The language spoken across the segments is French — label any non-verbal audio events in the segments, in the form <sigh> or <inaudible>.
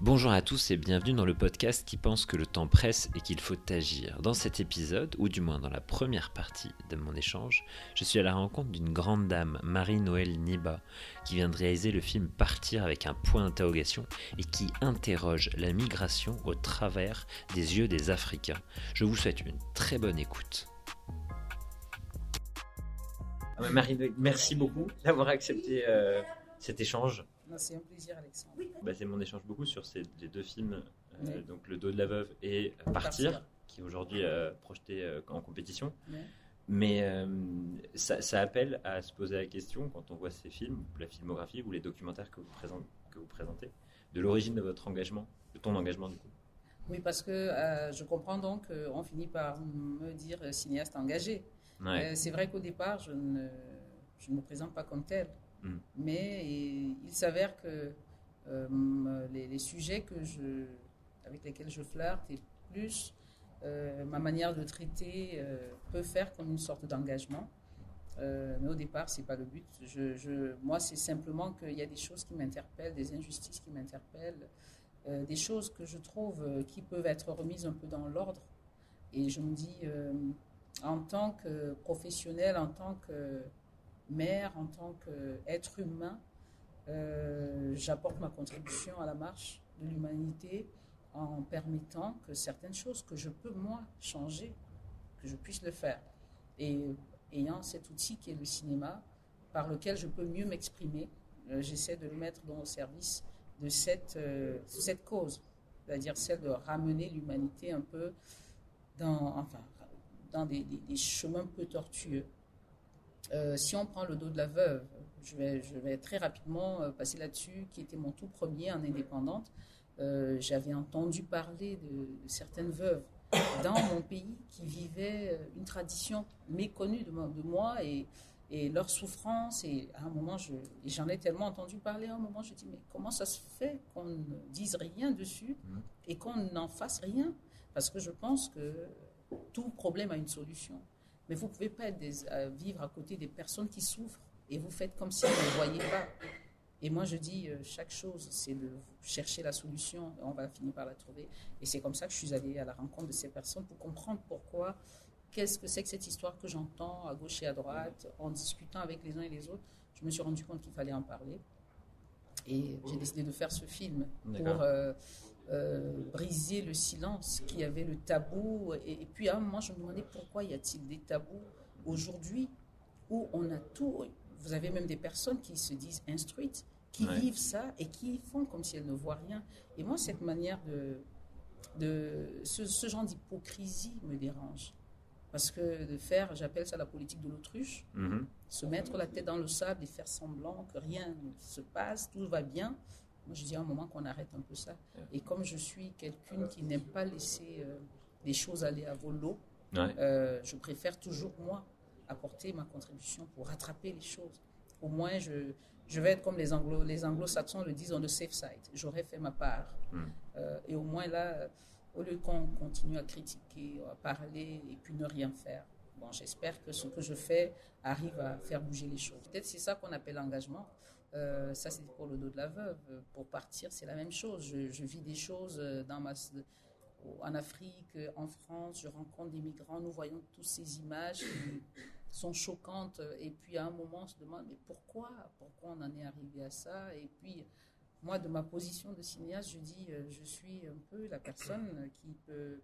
Bonjour à tous et bienvenue dans le podcast qui pense que le temps presse et qu'il faut agir. Dans cet épisode, ou du moins dans la première partie de mon échange, je suis à la rencontre d'une grande dame, Marie-Noël Niba, qui vient de réaliser le film Partir avec un point d'interrogation et qui interroge la migration au travers des yeux des Africains. Je vous souhaite une très bonne écoute. Ah Marie-Noël, merci beaucoup d'avoir accepté euh, cet échange. C'est un plaisir, Alexandre. Bah, c'est mon échange beaucoup sur ces les deux films, euh, donc Le dos de la veuve et Partir, Partir. qui est aujourd'hui euh, projeté euh, en compétition. Ouais. Mais euh, ça, ça appelle à se poser la question, quand on voit ces films, la filmographie ou les documentaires que vous, présentez, que vous présentez, de l'origine de votre engagement, de ton engagement du coup. Oui, parce que euh, je comprends donc qu'on finit par me dire cinéaste engagé. Ouais. Euh, c'est vrai qu'au départ, je ne, je ne me présente pas comme tel. Mm. Mais il s'avère que euh, les, sujets que je, avec lesquels je flirte et plus euh, ma manière de traiter euh, peut faire comme une sorte d'engagement. Euh, mais au départ, c'est pas le but. Je, moi, c'est simplement qu'il y a des choses qui m'interpellent, des injustices qui m'interpellent, des choses que je trouve qui peuvent être remises un peu dans l'ordre. Et je me dis, en tant que professionnel, en tant que mère, en tant qu'être humain, euh, j'apporte ma contribution à la marche de l'humanité en permettant que certaines choses que je peux moi changer, que je puisse le faire. Et ayant cet outil qui est le cinéma, par lequel je peux mieux m'exprimer, euh, j'essaie de le mettre dans le service de cette, euh, cette cause, c'est-à-dire celle de ramener l'humanité un peu dans, enfin, dans des, des- des chemins peu tortueux. Euh, si on prend le dos de la veuve, je vais, je vais très rapidement euh, passer là-dessus, qui était mon tout premier en indépendante. Euh, J'avais entendu parler de, de certaines veuves dans mon pays qui vivaient une tradition méconnue de, moi- de moi et, et leur souffrance. Et à un moment, je- j'en ai tellement entendu parler, à un moment, je dis, mais comment ça se fait qu'on ne dise rien dessus Mhm. et qu'on n'en fasse rien? Parce que je pense que tout problème a une solution. Mais vous ne pouvez pas des- euh, vivre à côté des personnes qui souffrent et vous faites comme si vous ne voyez pas. Et moi, je dis, euh, chaque chose, c'est de chercher la solution et on va finir par la trouver. Et c'est comme ça que je suis allée à la rencontre de ces personnes pour comprendre pourquoi, qu'est-ce que c'est que cette histoire que j'entends à gauche et à droite, en discutant avec les uns et les autres. Je me suis rendu compte qu'il fallait en parler. Et j'ai décidé de faire ce film pour euh, euh, briser le silence qui avait le tabou. Et, et puis à un moment, je me demandais pourquoi y a-t-il des tabous aujourd'hui où on a tout. Vous avez même des personnes qui se disent instruites, qui Ouais. vivent ça et qui font comme si elles ne voient rien. Et moi, cette manière de. de ce, ce genre d'hypocrisie me dérange. Parce que de faire, j'appelle ça la politique de l'autruche, Mhm. se mettre la tête dans le sable et faire semblant que rien ne se passe, tout va bien. Moi, je dis à un moment qu'on arrête un peu ça. Et comme je suis quelqu'une qui n'aime pas laisser euh, les choses aller à volo, Ouais. euh, je préfère toujours, moi, apporter ma contribution pour rattraper les choses. Au moins, je, je vais être comme les, anglo, les anglo-saxons le disent, on the safe side. J'aurais fait ma part. Mm. Euh, et au moins, là, au lieu qu'on continue à critiquer, à parler et puis ne rien faire, bon, j'espère que ce que je fais arrive à faire bouger les choses. Peut-être c'est ça qu'on appelle l'engagement. Euh, ça, c'est pour le dos de la veuve. Pour partir, c'est la même chose. Je, vis des choses euh, dans ma, en Afrique, en France, je rencontre des migrants, nous voyons toutes ces images qui <laughs> sont choquantes. Et puis à un moment, on se demande, mais pourquoi? Pourquoi on en est arrivé à ça? Et puis, moi, de ma position de cinéaste, je dis, euh, je suis un peu la personne qui peut,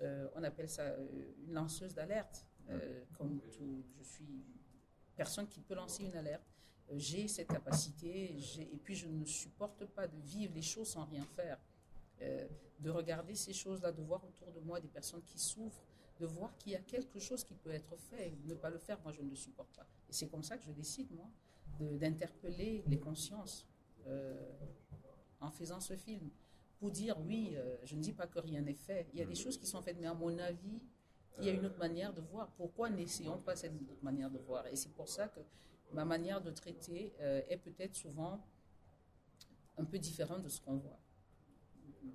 euh, on appelle ça euh, une lanceuse d'alerte. Euh, comme tout, je suis personne qui peut lancer une alerte. J'ai cette capacité, et puis je ne supporte pas de vivre les choses sans rien faire. Euh, de regarder ces choses-là, de voir autour de moi des personnes qui souffrent, de voir qu'il y a quelque chose qui peut être fait. Ne pas le faire, moi, je ne le supporte pas. Et c'est comme ça que je décide, moi, d'interpeller les consciences euh, en faisant ce film. Pour dire, oui, euh, je ne dis pas que rien n'est fait. Il y a des choses qui sont faites, mais à mon avis, il y a une autre manière de voir. Pourquoi n'essayons pas cette autre manière de voir? Et c'est pour ça que ma manière de traiter euh, est peut-être souvent un peu différente de ce qu'on voit.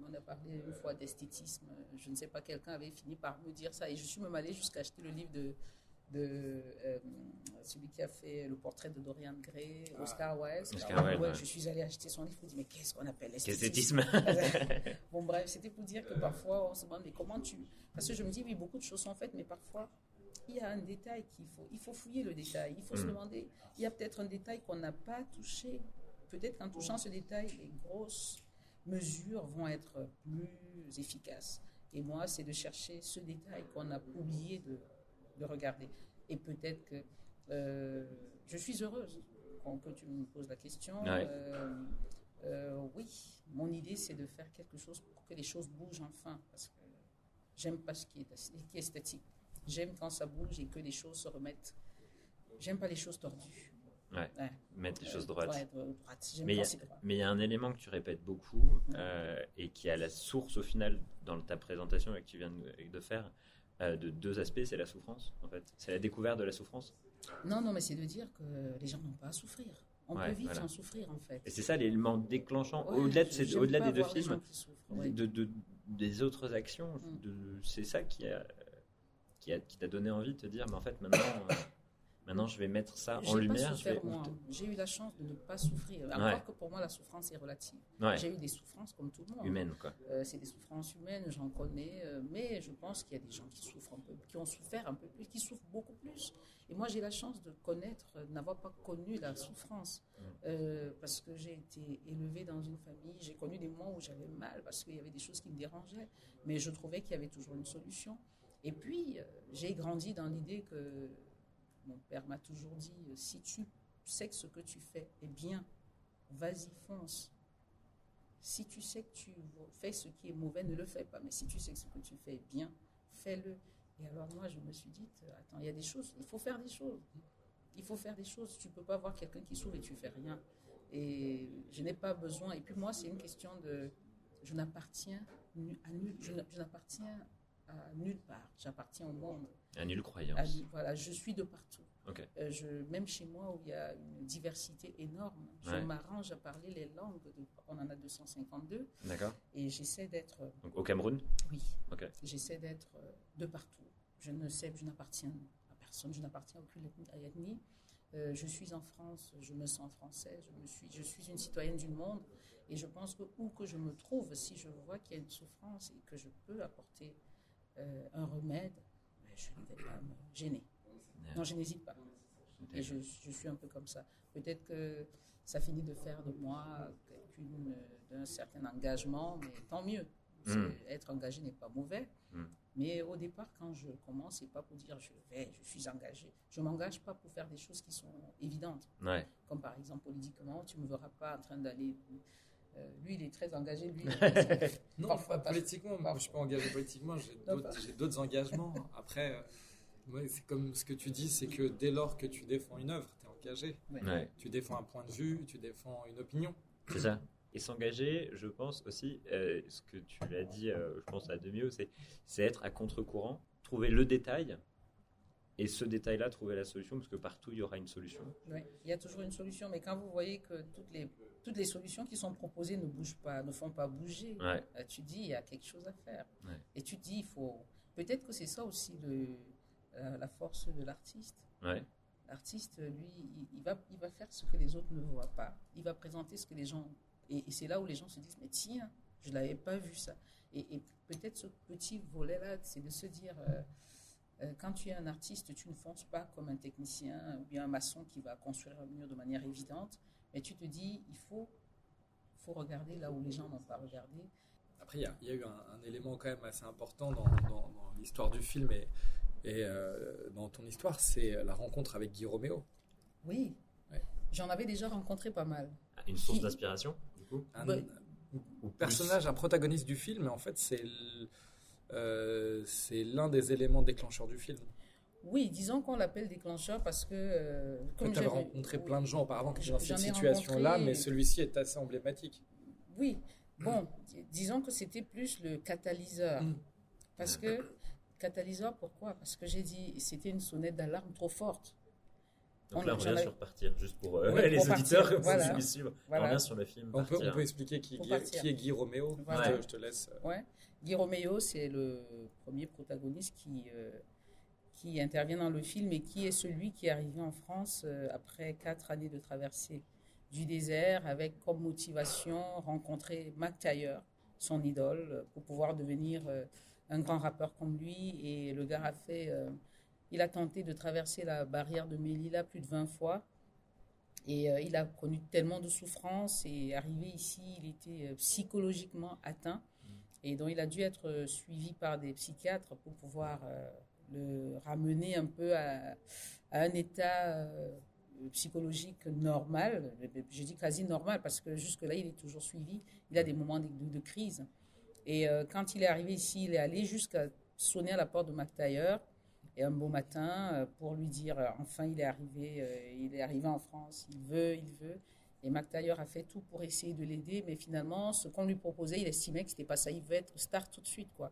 On a parlé une fois d'esthétisme. Je ne sais pas, quelqu'un avait fini par me dire ça. Et je suis même allée jusqu'à acheter le livre de de euh, celui qui a fait le portrait de Dorian Gray, Oscar Wilde. Oscar Wilde, Ouais, ouais. Je suis allée acheter son livre, je me dis, mais qu'est-ce qu'on appelle Esthétisme. <laughs> <laughs> bon, bref, c'était pour dire que parfois, on se demande, mais comment tu. Parce que je me dis, oui, beaucoup de choses sont faites, mais parfois, il y a un détail qu'il faut. Il faut fouiller le détail. Il faut se Mm. demander, il y a peut-être un détail qu'on n'a pas touché. Peut-être qu'en touchant ce détail, les grosses mesures vont être plus efficaces. Et moi, c'est de chercher ce détail qu'on a oublié de, de regarder. Et peut-être que euh, je suis heureuse qu'on- que tu me poses la question. Ouais. Euh, euh, oui, mon idée, c'est de faire quelque chose pour que les choses bougent enfin. Parce que j'aime pas ce qui est, qui est esthétique. J'aime quand ça bouge et que les choses se remettent. J'aime pas les choses tordues. Ouais. Ouais. Mettre les choses Euh, droites. ouais, dro- droites. J'aime Mais il y a- un élément que tu répètes beaucoup euh, et qui a la source au final dans ta présentation que tu viens de, de faire euh, de deux aspects, c'est la souffrance en fait. C'est la découverte de la souffrance. Non, non, mais c'est de dire que les gens n'ont pas à souffrir. On peut vite voilà. sans souffrir, en fait. Et c'est ça l'élément déclenchant au-delà de, ces- des deux films, de, de- des autres actions. Mm. c'est ça qui a qui a- qui t'a donné envie de te dire, mais en fait maintenant, euh, maintenant je vais mettre ça J'ai en lumière. Je vais... souffert, moi. J'ai eu la chance de ne pas souffrir. Encore Ouais. que pour moi, la souffrance est relative. Ouais, J'ai eu des souffrances comme tout le monde. humaine quoi. Euh, c'est des souffrances humaines, j'en connais, euh, mais je pense qu'il y a des gens qui souffrent un peu, qui ont souffert un peu plus, qui souffrent beaucoup plus. Et moi, j'ai la chance de connaître, de n'avoir pas connu la souffrance, Euh, parce que j'ai été élevée dans une famille. J'ai connu des moments où j'avais mal parce qu'il y avait des choses qui me dérangeaient, mais je trouvais qu'il y avait toujours une solution. Et puis, euh, j'ai grandi dans l'idée que mon père m'a toujours dit euh, si tu sais que ce que tu fais est bien, vas-y, fonce. Si tu sais que tu fais ce qui est mauvais, ne le fais pas. Mais si tu sais que ce que tu fais est bien, fais-le. Et alors moi, je me suis dit, euh, attends, il y a des choses, il faut faire des choses. Il faut faire des choses. Tu peux pas voir quelqu'un qui souffre et tu fais rien. Et je n'ai pas besoin. Et puis moi, c'est une question de, je n'appartiens à nul, je n'appartiens à nulle part. J'appartiens au monde. À nulle croyance. voilà, je suis de partout. Ok. Euh, je, même chez moi où il y a une diversité énorme, je Ouais. m'arrange à parler les langues. De, on en a 252 D'accord. et j'essaie d'être, Donc au Cameroun. oui, Ok. j'essaie d'être euh, de partout. Je ne sais, je n'appartiens à personne, je n'appartiens à aucune ethnie. Euh, je suis en France, je me sens française, je, me suis, je suis une citoyenne du monde et je pense que où que je me trouve, si je vois qu'il y a une souffrance et que je peux apporter euh, un remède, ben, je ne vais pas me gêner. Non, je n'hésite pas. Et je, je suis un peu comme ça. Peut-être que ça finit de faire de moi quelqu'une euh, d'un certain engagement, mais tant mieux. C'est- Mm. Être engagé n'est pas mauvais. Mm. Mais au départ, quand je commence, c'est pas pour dire je vais, je suis engagé. Je m'engage pas pour faire des choses qui sont évidentes. Ouais. Comme par exemple politiquement, tu me verras pas en train d'aller. Euh, lui, il est très engagé. Lui, <laughs> Non, Parfois, pas politiquement. Moi, je suis pas engagé politiquement. J'ai d'autres engagements. <laughs> Après, euh, moi, c'est comme ce que tu dis, c'est que dès lors que tu défends une œuvre, tu es engagé. Ouais. Ouais. Tu défends un point de vue, tu défends une opinion. C'est ça. Et s'engager, je pense aussi, euh, ce que tu l'as dit, euh, je pense à demi c'est c'est être à contre-courant, trouver le détail, et ce détail-là, trouver la solution, parce que partout, il y aura une solution. Oui, il y a toujours une solution, mais quand vous voyez que toutes les, toutes les solutions qui sont proposées ne bougent pas, ne font pas bouger, Ouais. euh, tu dis il y a quelque chose à faire. Ouais. Et tu dis il faut. Peut-être que c'est ça aussi le, euh, la force de l'artiste. Ouais. L'artiste, lui, il, il va, il va faire ce que les autres ne voient pas. Il va présenter ce que les gens. Et, et c'est là où les gens se disent mais tiens, je l'avais pas vu ça. Et, et peut-être ce petit volet-là, c'est de se dire. euh, quand tu es un artiste, tu ne fonces pas comme un technicien ou bien un maçon qui va construire un mur de manière évidente, mais tu te dis, il faut, faut regarder là où les gens n'ont pas regardé. Après, il y a, il y a eu un, un élément quand même assez important dans, dans- dans l'histoire du film et, et euh, dans ton histoire, c'est la rencontre avec Guy Roméo. Oui, Ouais. j'en avais déjà rencontré pas mal. Une source d'inspiration, du coup? Un, Bah, personnage, un protagoniste du film, mais en fait, c'est l- euh, c'est l'un des éléments déclencheurs du film. Oui, disons qu'on l'appelle déclencheur parce que... euh, Comme tu avais rencontré plein de gens auparavant qui étaient dans cette situation-là, rencontré- mais celui-ci est assez emblématique. Oui, bon, disons que c'était plus le catalyseur. Mm. Parce que, catalyseur, pourquoi? Parce que j'ai dit, c'était une sonnette d'alarme trop forte. Donc On- là, on revient sur partir, juste pour euh, Oui, <laughs> les pour auditeurs, voilà. suivent. Voilà. On revient sur le film On peut, Partir. on peut expliquer qui, est Guy Roméo Voilà. je, te, je te laisse. euh, Ouais. Guy Roméo, c'est le premier protagoniste qui, euh, qui intervient dans le film et qui est celui qui est arrivé en France euh, après quatre années de traversée du désert avec comme motivation rencontrer Mac Taylor, son idole, pour pouvoir devenir euh, un grand rappeur comme lui. Et le gars a fait, il a tenté de traverser la barrière de Melilla plus de 20 fois. Et il a connu tellement de souffrances et arrivé ici, il était psychologiquement atteint. Et donc il a dû être suivi par des psychiatres pour pouvoir le ramener un peu à, un état euh, psychologique normal. Je dis quasi normal parce que jusque-là, il est toujours suivi. Il a des moments de, crise. Et euh, quand il est arrivé ici, il est allé jusqu'à sonner à la porte de Mac et un beau matin euh, pour lui dire enfin il est arrivé, il est arrivé en France, il veut, il veut. Et Mac a fait tout pour essayer de l'aider, mais finalement, ce qu'on lui proposait, il estimait que c'était pas ça. Il veut être star tout de suite, quoi.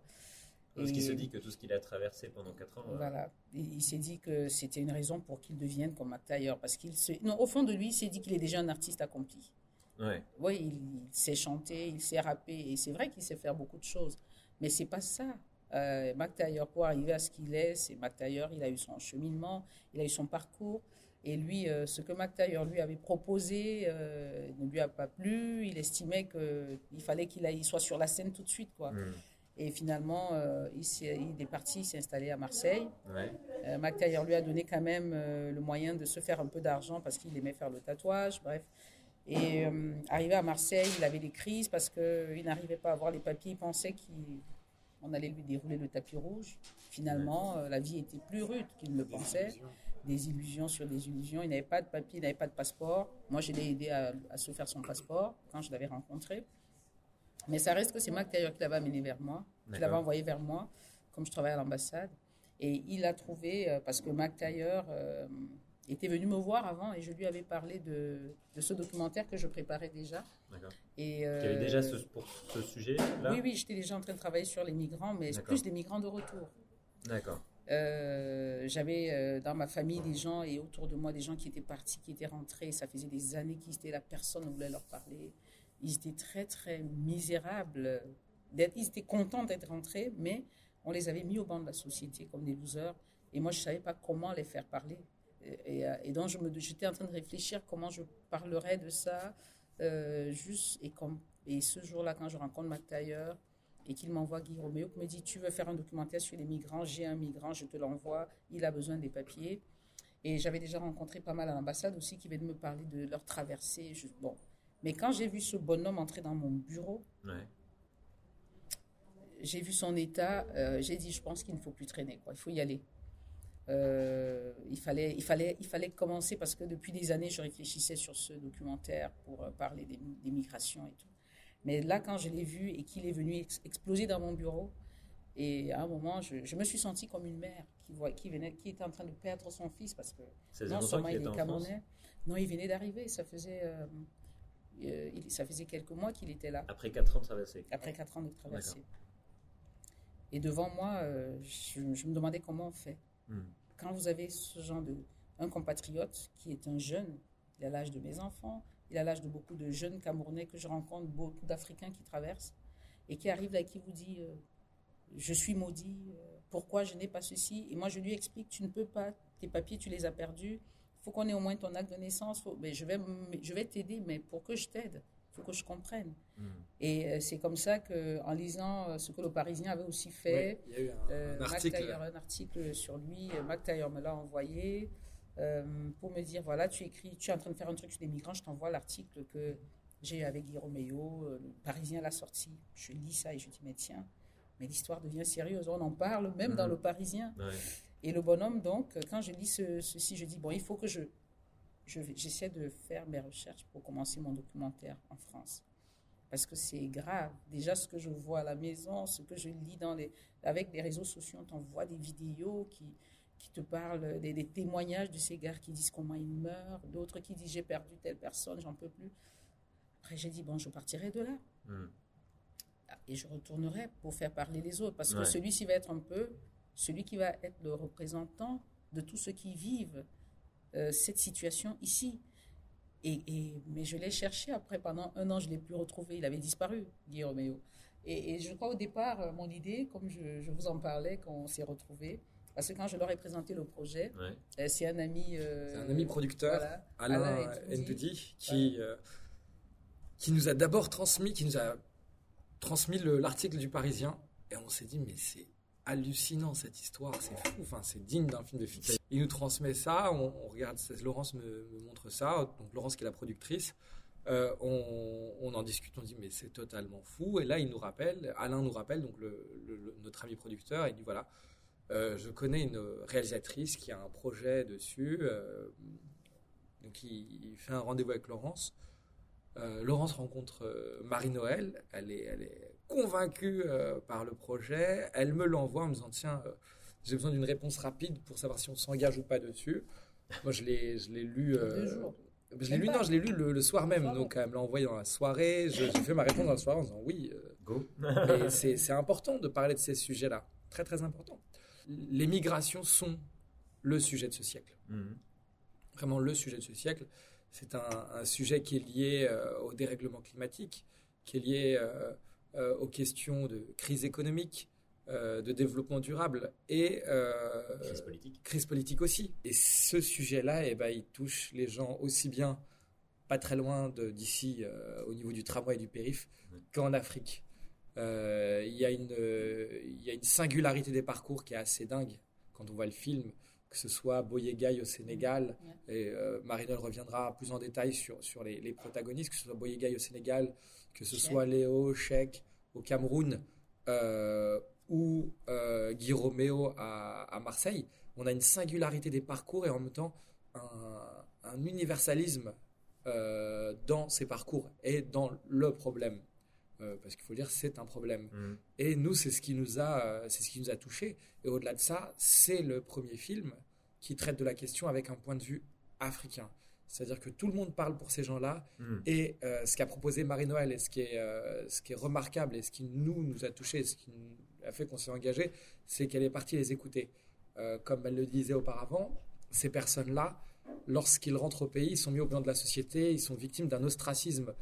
Parce qu'il se dit que tout ce qu'il a traversé pendant 4 ans. Euh, voilà. il s'est dit que c'était une raison pour qu'il devienne comme Mac Parce qu'il se... Non, au fond de lui, il s'est dit qu'il est déjà un artiste accompli. Ouais. Oui, il, sait chanter, il sait rapper. Et c'est vrai qu'il sait faire beaucoup de choses. Mais c'est pas ça. Euh, Mac pour arriver à ce qu'il est, c'est Mac Taylor. Il a eu son cheminement, il a eu son parcours. Et lui, euh, ce que Mac lui avait proposé euh, ne lui a pas plu. Il estimait qu'il fallait qu'il soit sur la scène tout de suite. Quoi. Hmm. Et finalement, euh, il, est, est parti, il s'est installé à Marseille. Ouais. Euh, Mac lui a donné quand même le moyen de se faire un peu d'argent parce qu'il aimait faire le tatouage, bref. Et arrivé à Marseille, il avait des crises parce qu'il n'arrivait pas à avoir les papiers. Il pensait qu'on allait lui dérouler le tapis rouge. Finalement, la vie était plus rude qu'il ne le pensait. Des illusions sur des illusions. Il n'avait pas de papier, il n'avait pas de passeport. Moi, je l'ai aidé à, à, se faire son passeport quand je l'avais rencontré. Mais ça reste que c'est Mac Taylor qui l'avait amené vers moi, qui l'avait envoyé vers moi, comme je travaille à l'ambassade. Et il a trouvé, euh, parce que Mac Taylor euh, était venu me voir avant et je lui avais parlé de, de ce documentaire que je préparais déjà. D'accord. Et euh, tu avais déjà ce, pour ce sujet-là? Oui, oui, j'étais déjà en train de travailler sur les migrants, mais plus des migrants de retour. D'accord. j'avais dans ma famille des gens et autour de moi des gens qui étaient partis, qui étaient rentrés. Ça faisait des années qu'ils étaient là, personne ne voulait leur parler ils étaient très, très misérables. Ils étaient contents d'être rentrés, mais on les avait mis au banc de la société comme des losers. Et moi, je ne savais pas comment les faire parler. Et, et, donc, j'étais en train de réfléchir comment je parlerais de ça. Euh, juste, et, comme, et ce jour-là, quand je rencontre Mac Taylor et qu'il m'envoie Guy Roméo, qui me dit Tu veux faire un documentaire sur les migrants J'ai un migrant, je te l'envoie. Il a besoin des papiers. Et j'avais déjà rencontré pas mal à l'ambassade aussi qui venaient me parler de leur traversée. Je, bon, mais quand j'ai vu ce bonhomme entrer dans mon bureau, j'ai vu son état, euh, j'ai dit, je pense qu'il ne faut plus traîner, quoi. il faut y aller. Euh, il, fallait, il, fallait, il fallait commencer parce que depuis des années, je réfléchissais sur ce documentaire pour euh, parler des, migrations et tout. Mais là, quand je l'ai vu et qu'il est venu exploser dans mon bureau, et à un moment, je, me suis sentie comme une mère qui, voit, qui, venait, qui était en train de perdre son fils parce que non seulement il est camerounais, non, il venait d'arriver. Ça faisait euh, ça faisait quelques mois qu'il était là. Après 4 ans de traversée Après 4 ans de traversée. Et devant moi, euh, je, me demandais comment on fait. Hmm. Quand vous avez ce genre de. Un compatriote qui est un jeune, il a l'âge de mes enfants, il a l'âge de beaucoup de jeunes Camerounais que je rencontre, beaucoup d'Africains qui traversent, et qui arrive là et qui vous dit euh, Je suis maudit, pourquoi je n'ai pas ceci? Et moi, je lui explique Tu ne peux pas, tes papiers, tu les as perdus, faut qu'on ait au moins ton acte de naissance. mais je vais, je vais t'aider, mais pour que je t'aide, il faut que je comprenne. Hmm. Et euh, c'est comme ça qu'en lisant euh, ce que le Parisien avait aussi fait, il y a eu un, euh, article. un article sur lui, Mac Taylor me l'a envoyé pour me dire voilà, tu écris, tu es en train de faire un truc sur les migrants, je t'envoie l'article que j'ai eu avec Guy Roméo, le Parisien l'a sorti. Je lis ça et je dis mais tiens, mais l'histoire devient sérieuse, on en parle même dans hmm. le Parisien. Et le bonhomme, donc, quand je lis ceci, je dis, bon, il faut que je, j'essaie de faire mes recherches pour commencer mon documentaire en France. Parce que c'est grave. Déjà, ce que je vois à la maison, ce que je lis dans les, avec les réseaux sociaux, on voit des vidéos qui, qui te parlent, des, témoignages de ces gars qui disent comment ils meurent, d'autres qui disent j'ai perdu telle personne, j'en peux plus. Après, j'ai dit, bon, je partirai de là. Hmm. Et je retournerai pour faire parler les autres. Parce que celui-ci va être un peu celui qui va être le représentant de tous ceux qui vivent euh, cette situation ici. Et, mais je l'ai cherché après, pendant un an, je ne l'ai plus retrouvé. Il avait disparu, Guy Roméo. Et, je crois au départ, euh, mon idée, comme je, vous en parlais quand on s'est retrouvés, Parce que quand je leur ai présenté le projet, Ouais. euh, c'est un ami. euh, C'est un ami producteur, voilà, Alain. Ndoudi, qui, euh, qui nous a d'abord transmis, qui nous a transmis le- l'article du Parisien. Et on s'est dit, mais c'est hallucinant cette histoire, c'est fou, enfin, c'est digne d'un film de fiction. Il nous transmet ça, on, on regarde, Laurence me, montre ça, donc Laurence qui est la productrice. Euh, on, en discute, on dit mais c'est totalement fou. Et là, il nous rappelle, Alain nous rappelle, donc notre ami producteur, il dit voilà, euh, je connais une réalisatrice qui a un projet dessus. euh, donc il, fait un rendez-vous avec Laurence. Euh, Laurence rencontre Marie-Noël. Elle est, elle est convaincue euh, par le projet. Elle me l'envoie en me disant Tiens, euh, j'ai besoin d'une réponse rapide pour savoir si on s'engage ou pas dessus. Moi, je l'ai, je l'ai lu. Deux euh, jours. je l'ai lu, non, je l'ai lu le, le soir même. Le donc, elle me l'a envoyé dans la soirée. Je- J'ai fait ma réponse dans la soirée en disant Oui. euh, Go. et c'est c'est important de parler de ces sujets-là. Très, très important. Les migrations sont le sujet de ce siècle Mhm. vraiment le sujet de ce siècle. C'est un, un sujet qui est lié euh, au dérèglement climatique, qui est lié euh, euh, aux questions de crise économique, euh, de développement durable et euh, Crise politique. crise politique aussi. Et ce sujet-là, eh ben, il touche les gens aussi bien pas très loin d'ici, au niveau du tramway et du périph, qu'en Afrique. Il y, y a une singularité des parcours qui est assez dingue quand on voit le film, que ce soit Boyegaï au Sénégal, et euh, Marinol reviendra plus en détail sur, sur les, les protagonistes, que ce soit Boyegaï au Sénégal, que ce Cheikh. soit Léo, Cheikh au Cameroun, euh, ou euh, Guy Roméo à, à Marseille. On a une singularité des parcours et en même temps un, un universalisme euh, dans ces parcours et dans le problème. Euh, parce qu'il faut dire, c'est un problème. Mhm. Et nous, c'est ce qui nous a, euh, c'est ce qui nous a touchés. Et au-delà de ça, c'est le premier film qui traite de la question avec un point de vue africain. C'est-à-dire que tout le monde parle pour ces gens-là. Mhm. Et euh, ce qu'a proposé Marie-Noël et ce qui, est, euh, ce qui est remarquable et ce qui nous, nous a touchés, ce qui a fait qu'on s'est engagé, c'est qu'elle est partie les écouter. Euh, comme elle le disait auparavant, ces personnes-là, lorsqu'ils rentrent au pays, ils sont mis au plan de la société, ils sont victimes d'un ostracisme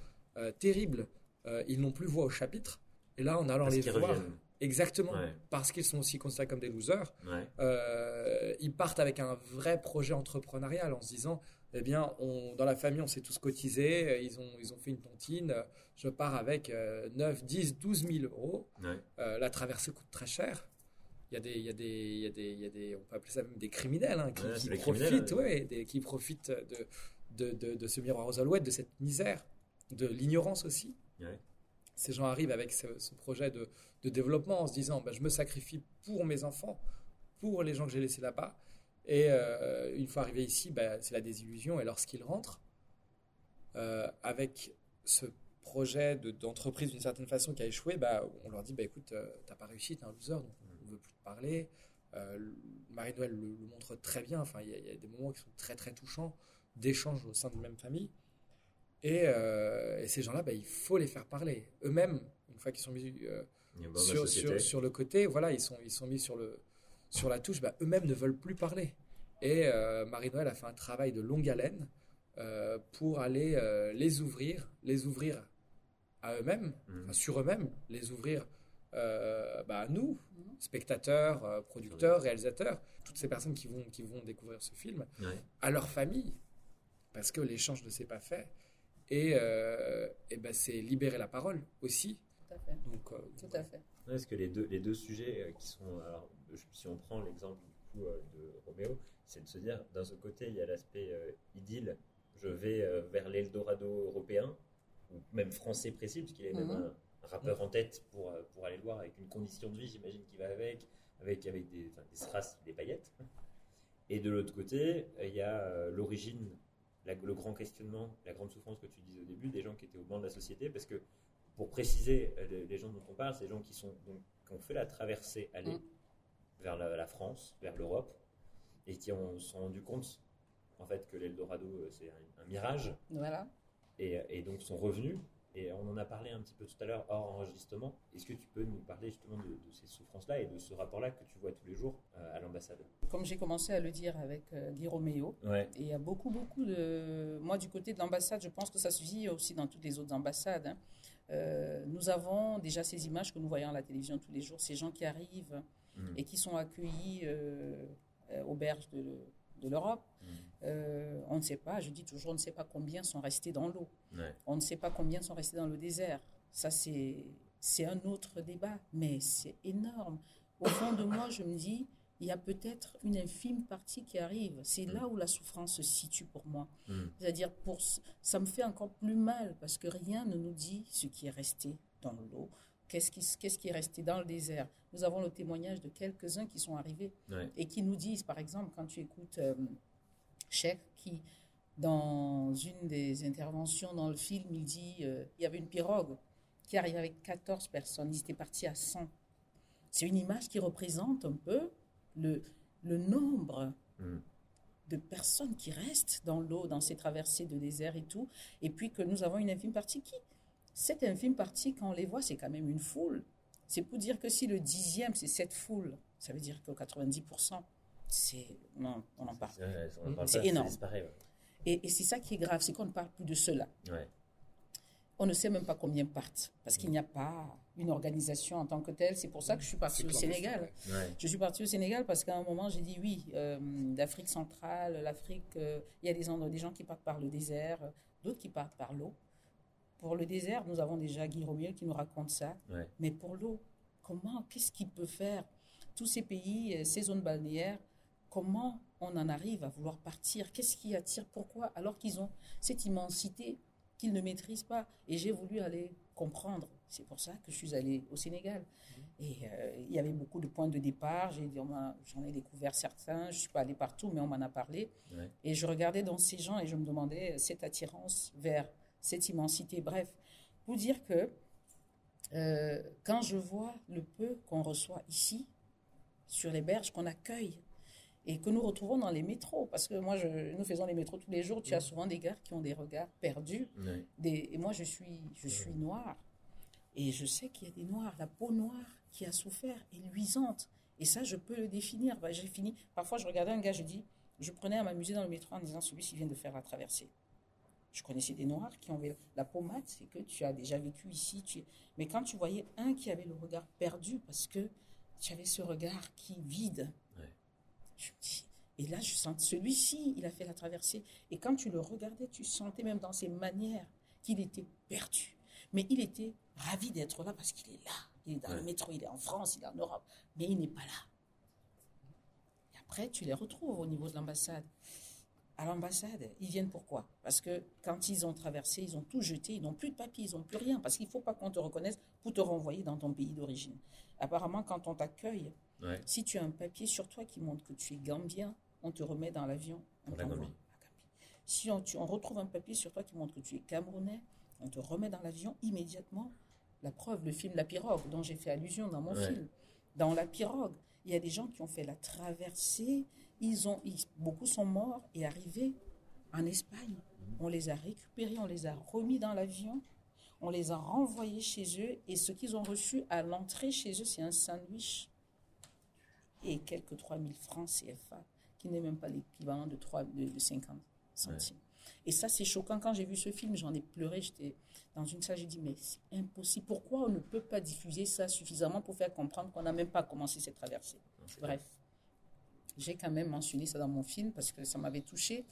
terrible. Euh, ils n'ont plus voix au chapitre. Et là, en allant Parce les voir, reviennent. exactement, Ouais. parce qu'ils sont aussi considérés comme des losers, Ouais. euh, ils partent avec un vrai projet entrepreneurial en se disant eh bien, on, dans la famille, on s'est tous cotisés, euh, ils ont, ils ont fait une tontine, je pars avec euh, 9, 10, 12 000 euros. Ouais. La traversée coûte très cher. Il y, a des, il, y a des, il, y a des, il y a des, on peut appeler ça même des criminels, hein, qui, profitent, ouais. ouais, des- qui profitent de, de, de, de ce miroir aux alouettes, de cette misère, de l'ignorance aussi. Ces gens arrivent avec ce, projet de, développement en se disant bah, je me sacrifie pour mes enfants, pour les gens que j'ai laissés là-bas. Et euh, une fois arrivés ici, bah, c'est la désillusion. Et lorsqu'ils rentrent, euh, avec ce projet de- d'entreprise d'une certaine façon qui a échoué, bah, on leur dit écoute, euh, t'as pas réussi, t'es un loser, donc on ne veut plus te parler. Euh, Marie-Noël le, montre très bien. Enfin, il y, a- il y a des moments qui sont très très touchants d'échanges au sein d'une même famille. Et, euh, et ces gens-là, bah, il faut les faire parler. Eux-mêmes, une fois qu'ils sont mis euh, sur, société. sur, sur le côté, voilà, ils sont, ils sont mis sur, le, sur la touche, bah, eux-mêmes ne veulent plus parler. Et euh, Marie-Noël a fait un travail de longue haleine euh, pour aller euh, les ouvrir, les ouvrir à eux-mêmes, enfin, sur eux-mêmes, les ouvrir euh, bah, à nous, Mhm. spectateurs, euh, producteurs, réalisateurs, toutes ces personnes qui vont, qui vont découvrir ce film, Ouais. à leur famille, parce que l'échange ne s'est pas fait. Et, euh, et ben, c'est libérer la parole aussi. Tout à fait. Donc, euh, Tout à fait. Ouais, Parce que les deux, les deux sujets euh, qui sont. Alors, si on prend l'exemple du coup, euh, de Roméo, c'est de se dire d'un seul côté, il y a l'aspect euh, idylle, je vais euh, vers l'Eldorado européen, ou même français précis, parce qu'il est même Mhm. un, un rappeur en tête pour, pour aller le voir, avec une condition de vie, j'imagine, qui va avec, avec, avec des, des strass, des paillettes. Et de l'autre côté, il y a l'origine, la- le grand questionnement, la grande souffrance que tu disais au début, des gens qui étaient au banc de la société, parce que pour préciser, euh, les, les gens dont on parle, c'est des gens qui, sont, donc, qui ont fait la traversée aller Mm. vers la, la France, vers l'Europe, et qui ont, se sont rendus compte en fait que l'Eldorado euh, c'est un, un mirage, Voilà. et, et donc sont revenus. Et on en a parlé un petit peu tout à l'heure hors enregistrement. Est-ce que tu peux nous parler justement de, de ces souffrances-là et de ce rapport-là que tu vois tous les jours euh, à l'ambassade? Comme j'ai commencé à le dire avec euh, Guy Ouais. Et il y a beaucoup, beaucoup de... Moi, du côté de l'ambassade, je pense que ça se vit aussi dans toutes les autres ambassades. hein. Euh, nous avons déjà ces images que nous voyons à la télévision tous les jours, ces gens qui arrivent mm. et qui sont accueillis euh, aux berges de, de l'Europe. Mm. on ne sait pas, je dis toujours, on ne sait pas combien sont restés dans l'eau. On ne sait pas combien sont restés dans le désert. Ça, c'est un autre débat, mais c'est énorme. Au fond de moi, je me dis, il y a peut-être une infime partie qui arrive. C'est là où la souffrance se situe pour moi. Mm. C'est-à-dire, pour, ça me fait encore plus mal parce que rien ne nous dit ce qui est resté dans l'eau. Qu'est-ce qui, qu'est-ce qui est resté dans le désert? Nous avons le témoignage de quelques-uns qui sont arrivés et qui nous disent, par exemple, quand tu écoutes euh, Cheikh, qui, dans une des interventions dans le film, il dit euh, il y avait une pirogue qui arrivait avec 14 personnes, ils étaient partis à 100. C'est une image qui représente un peu le, le nombre mm. de personnes qui restent dans l'eau, dans ces traversées de désert et tout, et puis que nous avons une infime partie qui, cette infime partie, quand on les voit, c'est quand même une foule. C'est pour dire que si le dixième, c'est cette foule, ça veut dire que 90%, c'est, non, on en parle. C'est énorme. Et, et c'est ça qui est grave, c'est qu'on ne parle plus de cela. Ouais on ne sait même pas combien partent, parce qu'il n'y a pas une organisation en tant que telle. C'est pour ça que je suis partie au Sénégal. Je suis partie au Sénégal parce qu'à un moment, j'ai dit oui, euh, l'Afrique centrale, l'Afrique, euh, il y a des, des gens qui partent par le désert, d'autres qui partent par l'eau. Pour le désert, nous avons déjà Guy Romiel qui nous raconte ça. Mais pour l'eau, comment, qu'est-ce qu'il peut faire? Tous ces pays, euh, ces zones balnéaires, comment on en arrive à vouloir partir? Qu'est-ce qui attire? Pourquoi? Alors qu'ils ont cette immensité qu'ils ne maîtrisent pas. Et j'ai voulu aller comprendre. C'est pour ça que je suis allée au Sénégal. Mhm. Et euh, il y avait beaucoup de points de départ. J'en ai découvert certains. Je suis pas allée partout, mais on m'en a parlé. Et je regardais dans ces gens et je me demandais cette attirance vers cette immensité. Bref, pour dire que euh, quand je vois le peu qu'on reçoit ici, sur les berges, qu'on accueille, et que nous retrouvons dans les métros. Parce que moi, je, nous faisons les métros tous les jours. Tu as souvent des gars qui ont des regards perdus. Des, et moi, je suis, je suis noire. Et je sais qu'il y a des noirs. La peau noire qui a souffert est luisante. Et ça, je peux le définir. Bah, j'ai fini. Parfois, je regardais un gars, je dis, je prenais à m'amuser dans le métro en disant, celui-ci vient de faire la traversée. Je connaissais des noirs qui avaient la peau mate, c'est que tu as déjà vécu ici. Tu... Mais quand tu voyais un qui avait le regard perdu parce que tu avais ce regard qui vide, et là, je sens celui-ci, il a fait la traversée. Et quand tu le regardais, tu sentais même dans ses manières qu'il était perdu. Mais il était ravi d'être là parce qu'il est là. Il est dans le métro, il est en France, il est en Europe. Mais il n'est pas là. Et après, tu les retrouves au niveau de l'ambassade. À l'ambassade, ils viennent pourquoi? Parce que quand ils ont traversé, ils ont tout jeté, ils n'ont plus de papier, ils n'ont plus rien. Parce qu'il ne faut pas qu'on te reconnaisse pour te renvoyer dans ton pays d'origine. Apparemment, quand on t'accueille, si tu as un papier sur toi qui montre que tu es gambien, on te remet dans l'avion, on Si on, retrouve un papier sur toi qui montre que tu es camerounais, on te remet dans l'avion immédiatement. La preuve, le film La pirogue, dont j'ai fait allusion dans mon film. Dans La pirogue, il y a des gens qui ont fait la traversée. Ils ont, beaucoup sont morts et arrivés en Espagne. On les a récupérés, on les a remis dans l'avion, on les a renvoyés chez eux. Et ce qu'ils ont reçu à l'entrée chez eux, c'est un sandwich et quelques 3000 francs CFA, qui n'est même pas l'équivalent de, 3, de, 50 centimes. Et ça, c'est choquant. Quand j'ai vu ce film, j'en ai pleuré. J'étais dans une salle, j'ai dit, mais c'est impossible. Pourquoi on ne peut pas diffuser ça suffisamment pour faire comprendre qu'on n'a même pas commencé cette traversée? Bref, j'ai quand même mentionné ça dans mon film parce que ça m'avait touché.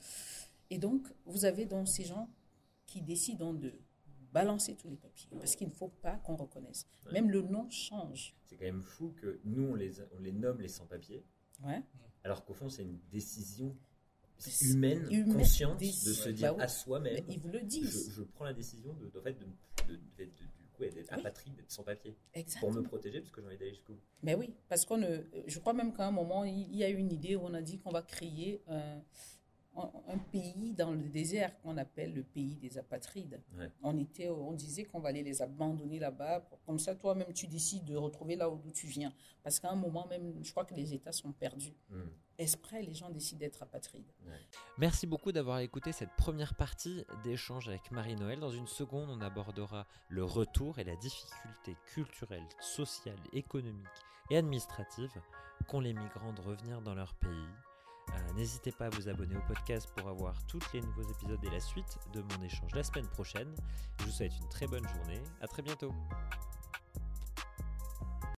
Et donc, vous avez donc ces gens qui décident de balancer tous les papiers parce qu'il ne faut pas qu'on reconnaisse. Même le nom change. C'est quand même fou que nous, on les, on les nomme les sans-papiers. Ouais. Alors qu'au fond, c'est une décision humaine, consciente de se dire bah à soi-même. Ils vous le disent. Je, prends la décision de, de, de, de, coup, d'être apatride, d'être sans papier. Pour me protéger, parce que j'ai envie d'aller jusqu'au bout. Mais oui, parce qu'on je crois même qu'à un moment, il y a eu une idée où on a dit qu'on va créer un un pays dans le désert qu'on appelle le pays des apatrides. On, était, on disait qu'on va aller les abandonner là-bas. Comme ça, toi-même, tu décides de retrouver là où tu viens. Parce qu'à un moment même, je crois que les États sont perdus. Mm. Esprit, les gens décident d'être apatrides? Merci beaucoup d'avoir écouté cette première partie d'échange avec Marie-Noël. Dans une seconde, on abordera le retour et la difficulté culturelle, sociale, économique et administrative qu'ont les migrants de revenir dans leur pays euh, n'hésitez pas à vous abonner au podcast pour avoir tous les nouveaux épisodes et la suite de mon échange la semaine prochaine. Je vous souhaite une très bonne journée. À très bientôt.